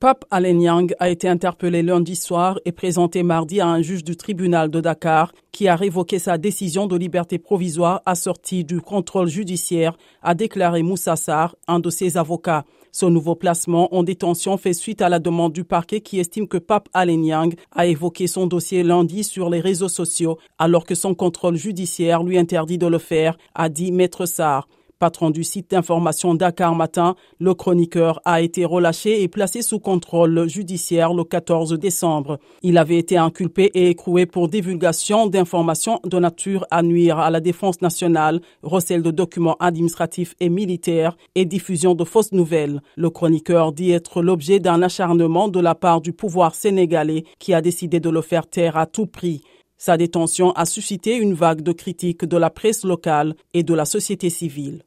Pape Alain Yang a été interpellé lundi soir et présenté mardi à un juge du tribunal de Dakar qui a révoqué sa décision de liberté provisoire assortie du contrôle judiciaire, a déclaré Moussa Sarr, un de ses avocats. Son nouveau placement en détention fait suite à la demande du parquet qui estime que Pape Alain Yang a évoqué son dossier lundi sur les réseaux sociaux alors que son contrôle judiciaire lui interdit de le faire, a dit Maître Sarr. Patron du site d'information Dakar Matin, le chroniqueur a été relâché et placé sous contrôle judiciaire le 14 décembre. Il avait été inculpé et écroué pour divulgation d'informations de nature à nuire à la défense nationale, recel de documents administratifs et militaires et diffusion de fausses nouvelles. Le chroniqueur dit être l'objet d'un acharnement de la part du pouvoir sénégalais qui a décidé de le faire taire à tout prix. Sa détention a suscité une vague de critiques de la presse locale et de la société civile.